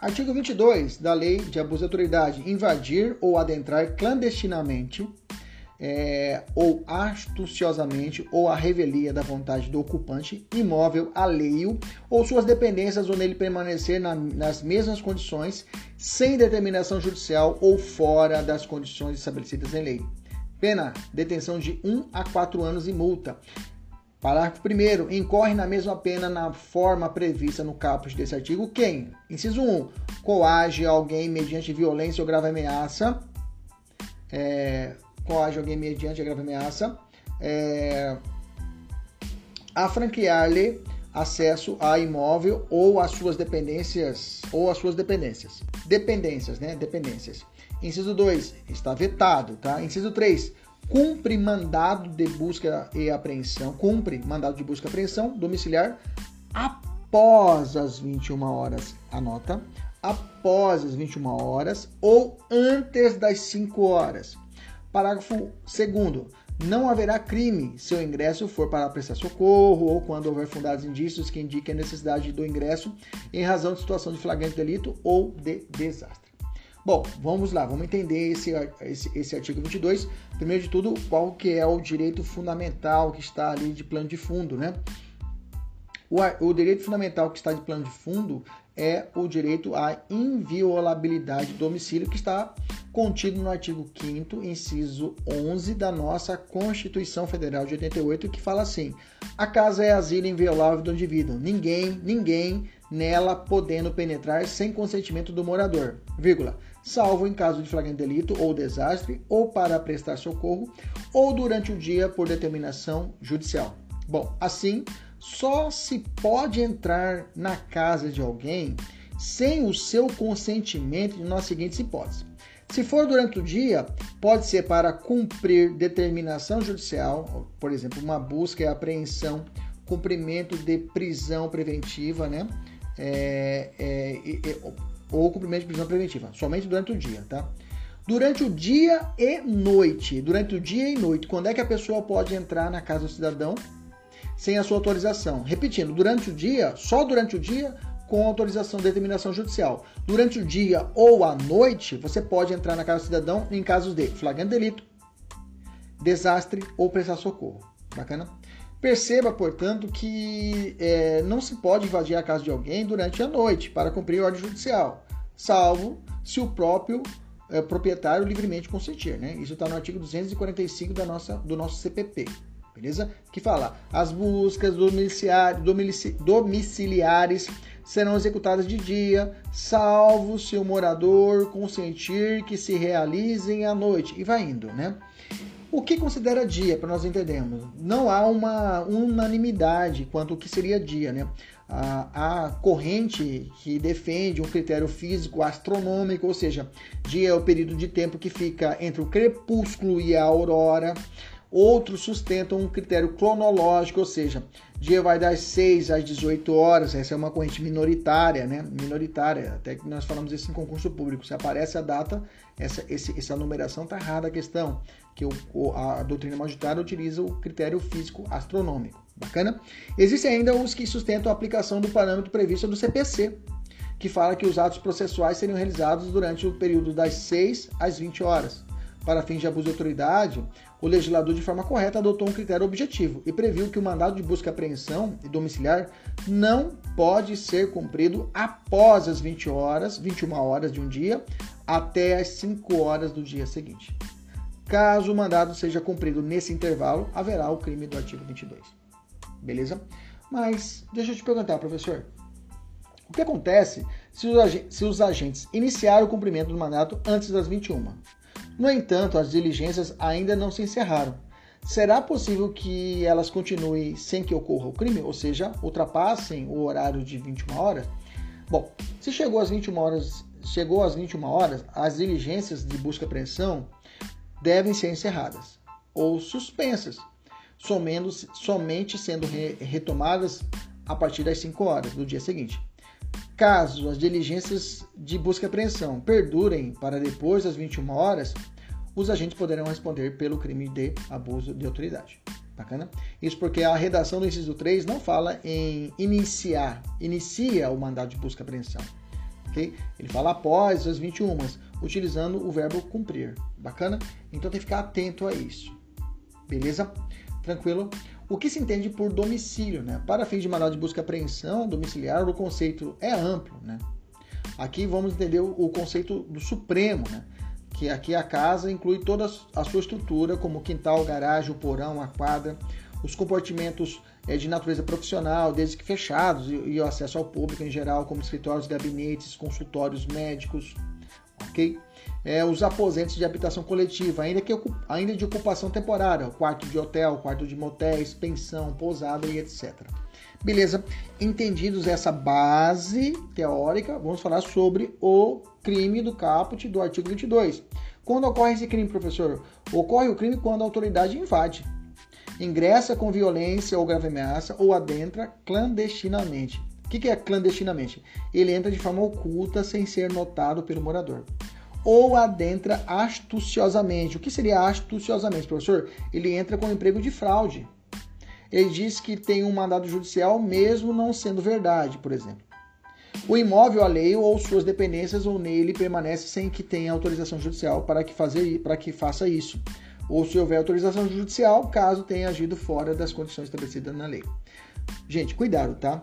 Artigo 22 da Lei de Abuso de Autoridade: invadir ou adentrar clandestinamente é, ou astuciosamente ou a revelia da vontade do ocupante imóvel alheio ou suas dependências ou nele permanecer na, nas mesmas condições sem determinação judicial ou fora das condições estabelecidas em lei. Pena: detenção de 1 a 4 anos e multa. Parágrafo 1. Incorre na mesma pena na forma prevista no caput desse artigo quem? Inciso 1. Coage alguém mediante violência ou grave ameaça. É, coage alguém mediante grave ameaça. É, a franquear-lhe acesso a imóvel ou às suas dependências ou às suas dependências. Dependências, né? Dependências. Inciso 2, está vetado, tá? Inciso 3, cumpre mandado de busca e apreensão, cumpre mandado de busca e apreensão domiciliar após as 21 horas, anota, após as 21 horas ou antes das 5 horas. Parágrafo 2 não haverá crime se o ingresso for para prestar socorro ou quando houver fundados indícios que indiquem a necessidade do ingresso em razão de situação de flagrante delito ou de desastre. Bom, vamos lá, vamos entender esse, esse, esse artigo 22. Primeiro de tudo, qual que é o direito fundamental que está ali de plano de fundo, né? O, o direito fundamental que está de plano de fundo é o direito à inviolabilidade do domicílio, que está contido no artigo 5 inciso 11 da nossa Constituição Federal de 88, que fala assim: a casa é asilo inviolável do indivíduo. Ninguém, ninguém nela podendo penetrar sem consentimento do morador, vírgula, salvo em caso de flagrante delito ou desastre, ou para prestar socorro, ou durante o dia por determinação judicial. Bom, assim, só se pode entrar na casa de alguém sem o seu consentimento nas seguintes hipóteses. Se for durante o dia, pode ser para cumprir determinação judicial, por exemplo, uma busca e apreensão, cumprimento de prisão preventiva, né? É, é, é, ou cumprimento de prisão preventiva, somente durante o dia, tá? Durante o dia e noite, durante o dia e noite, quando é que a pessoa pode entrar na casa do cidadão sem a sua autorização? Repetindo, durante o dia, só durante o dia, com autorização de determinação judicial. Durante o dia ou à noite, você pode entrar na casa do cidadão em casos de flagrante delito, desastre ou prestar socorro. Bacana? Perceba, portanto, que é, não se pode invadir a casa de alguém durante a noite para cumprir ordem judicial, salvo se o próprio é, proprietário livremente consentir. Né? Isso está no artigo 245 da nossa, do nosso CPP. Beleza? Que fala: as buscas domiciliares serão executadas de dia, salvo se o morador consentir que se realizem à noite. E vai indo, né? O que considera dia, para nós entendermos? Não há uma unanimidade quanto ao que seria dia, né? A, a, corrente que defende um critério físico astronômico, ou seja, dia é o período de tempo que fica entre o crepúsculo e a aurora. Outros sustentam um critério cronológico, ou seja, dia vai das 6 às 18 horas, essa é uma corrente minoritária, né? Minoritária, até que nós falamos isso em concurso público. Se aparece a data, essa, esse, essa numeração está errada a questão, que o, a doutrina magistrada utiliza o critério físico astronômico. Bacana? Existem ainda os que sustentam a aplicação do parâmetro previsto do CPC, que fala que os atos processuais seriam realizados durante o período das 6 às 20 horas. Para fins de abuso de autoridade, o legislador, de forma correta, adotou um critério objetivo e previu que o mandado de busca e apreensão e domiciliar não pode ser cumprido após as 20 horas, 21 horas de um dia, até as 5 horas do dia seguinte. Caso o mandado seja cumprido nesse intervalo, haverá o crime do artigo 22. Beleza? Mas deixa eu te perguntar, professor. O que acontece se os, agentes iniciarem o cumprimento do mandato antes das 21? No entanto, as diligências ainda não se encerraram. será possível que elas continuem sem que ocorra o crime, ou seja, ultrapassem o horário de 21 horas? Bom, se chegou às 21 horas, chegou às 21 horas, as diligências de busca e apreensão devem ser encerradas ou suspensas, somente sendo retomadas a partir das 5 horas do dia seguinte. Caso as diligências de busca e apreensão perdurem para depois das 21 horas, os agentes poderão responder pelo crime de abuso de autoridade. Bacana? Isso porque a redação do inciso 3 não fala em iniciar, inicia o mandado de busca e apreensão. Okay? Ele fala após as 21, utilizando o verbo cumprir. Bacana? Então tem que ficar atento a isso. Beleza? Tranquilo? O que se entende por domicílio? Né? Para fins de mandado de busca e apreensão domiciliar, o conceito é amplo. Né? Aqui vamos entender o conceito do Supremo. Né? que aqui a casa inclui toda a sua estrutura, como quintal, garagem, o porão, a quadra, os compartimentos é, de natureza profissional, desde que fechados, e o acesso ao público em geral, como escritórios, gabinetes, consultórios médicos, ok? É, os aposentos de habitação coletiva, ainda, que, ainda de ocupação temporária, quarto de hotel, quarto de motéis, pensão, pousada e etc. Beleza? Entendidos essa base teórica, vamos falar sobre o crime do caput do artigo 22. Quando ocorre esse crime, professor? Ocorre o crime quando a autoridade invade, ingressa com violência ou grave ameaça ou adentra clandestinamente. O que é clandestinamente? Ele entra de forma oculta sem ser notado pelo morador. Ou adentra astuciosamente. O que seria astuciosamente, professor? Ele entra com emprego de fraude. Ele diz que tem um mandado judicial, mesmo não sendo verdade, por exemplo. O imóvel alheio ou suas dependências ou nele permanece sem que tenha autorização judicial para que, fazer, para que faça isso. Ou se houver autorização judicial, caso tenha agido fora das condições estabelecidas na lei. Gente, cuidado, tá?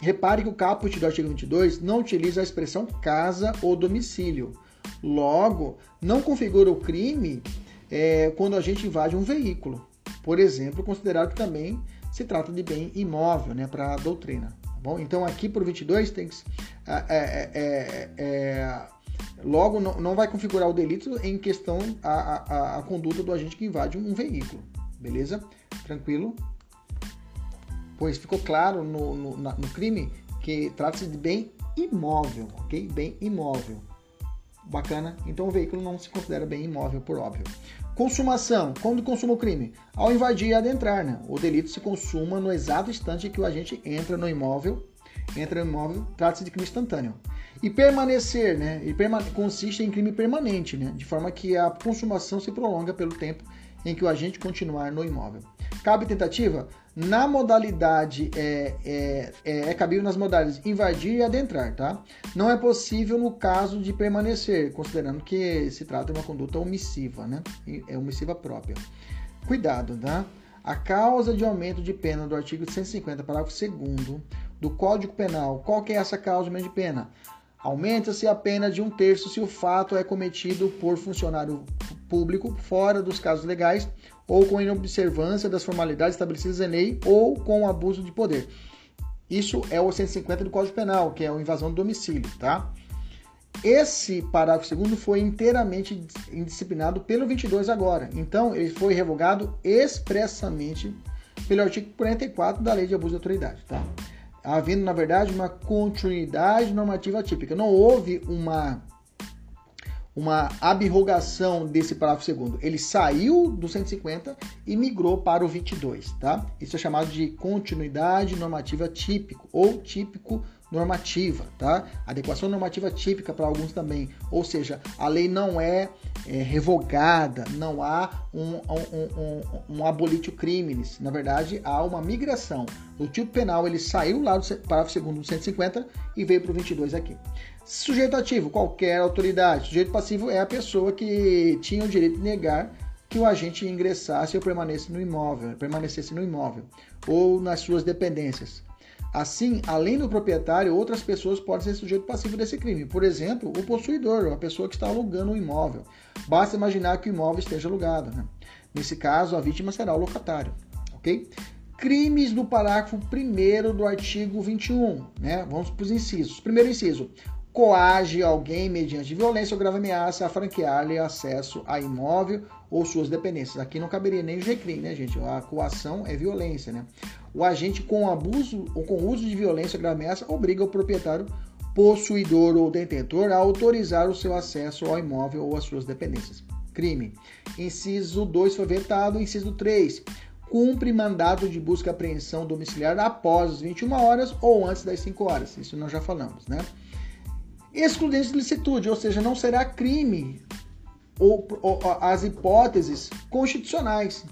Repare que o caput do artigo 22 não utiliza a expressão casa ou domicílio. Logo, não configura o crime é, quando a gente invade um veículo. Por exemplo, considerado que também se trata de bem imóvel, né, para a doutrina. Bom, então aqui por 22 tem que. É, é, é, é, logo, não, não vai configurar o delito em questão a, a, a conduta do agente que invade um veículo. Beleza? Tranquilo? Pois ficou claro no, no, no crime que trata-se de bem imóvel, ok? Bem imóvel. Bacana? Então o veículo não se considera bem imóvel, por óbvio. Consumação. Quando consuma o crime? Ao invadir e adentrar, né? O delito se consuma no exato instante que o agente entra no imóvel. Entra no imóvel, trata-se de crime instantâneo. E permanecer, né? E consiste em crime permanente, né? De forma que a consumação se prolonga pelo tempo em que o agente continuar no imóvel. Cabe tentativa? Na modalidade, é, é, é, é, cabível nas modalidades invadir e adentrar, tá? Não é possível no caso de permanecer, considerando que se trata de uma conduta omissiva, né? É omissiva própria. Cuidado, tá? A causa de aumento de pena do artigo 150, parágrafo 2 do Código Penal. Qual que é essa causa de aumento de pena? Aumenta-se a pena de um terço se o fato é cometido por funcionário público fora dos casos legais ou com inobservância das formalidades estabelecidas em lei ou com abuso de poder. Isso é o 150 do Código Penal, que é a invasão do domicílio, tá? Esse parágrafo segundo foi inteiramente indisciplinado pelo 22 agora. Então, ele foi revogado expressamente pelo artigo 44 da Lei de Abuso de Autoridade, tá? Havendo, na verdade, uma continuidade normativa típica. Não houve uma uma abrogação desse parágrafo segundo. Ele saiu do 150 e migrou para o 22, tá? Isso é chamado de continuidade normativa típico ou típico normativa, tá? Adequação normativa típica para alguns também, ou seja, a lei não é, é revogada, não há um, um, um, um abolitio crimes, na verdade há uma migração. O tipo penal ele saiu lá do parágrafo segundo do 150 e veio para o 22 aqui. Sujeito ativo, qualquer autoridade. Sujeito passivo é a pessoa que tinha o direito de negar que o agente ingressasse ou permanecesse no imóvel, permanecesse no imóvel ou nas suas dependências. Assim, além do proprietário, outras pessoas podem ser sujeito passivo desse crime. Por exemplo, o possuidor, a pessoa que está alugando o imóvel. Basta imaginar que o imóvel esteja alugado. Né? Nesse caso, a vítima será o locatário. Ok? Crimes do parágrafo 1 do artigo 21. Né? Vamos para os incisos. Primeiro inciso: coage alguém mediante violência ou grave ameaça a franquear-lhe acesso a imóvel ou suas dependências. Aqui não caberia nem o GCRIM, né, gente? A coação é violência, né? O agente com abuso ou com uso de violência ou ameaça obriga o proprietário, possuidor ou detentor a autorizar o seu acesso ao imóvel ou às suas dependências. Crime. Inciso 2 foi vetado. Inciso 3 cumpre mandado de busca e apreensão domiciliar após as 21 horas ou antes das 5 horas. Isso nós já falamos, né? Excludente de licitude, ou seja, não será crime ou, ou as hipóteses constitucionais.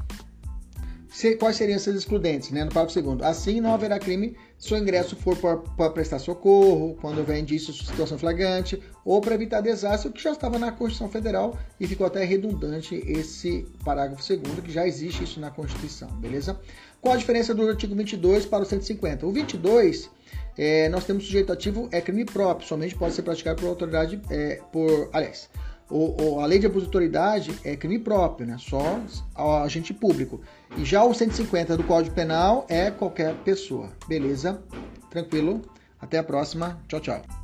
Quais seriam essas excludentes, né? No parágrafo segundo. Assim, não haverá crime se o ingresso for para prestar socorro, quando houver indício de situação flagrante, ou para evitar desastre, o que já estava na Constituição Federal e ficou até redundante esse parágrafo segundo, que já existe isso na Constituição, beleza? Qual a diferença do artigo 22 para o 150? O 22, é, nós temos sujeito ativo, é crime próprio, somente pode ser praticado por autoridade, é, por, aliás, o, o, a lei de abuso de autoridade é crime próprio, né? Só agente público. E já o 150 do Código Penal é qualquer pessoa. Beleza? Tranquilo? Até a próxima. Tchau, tchau.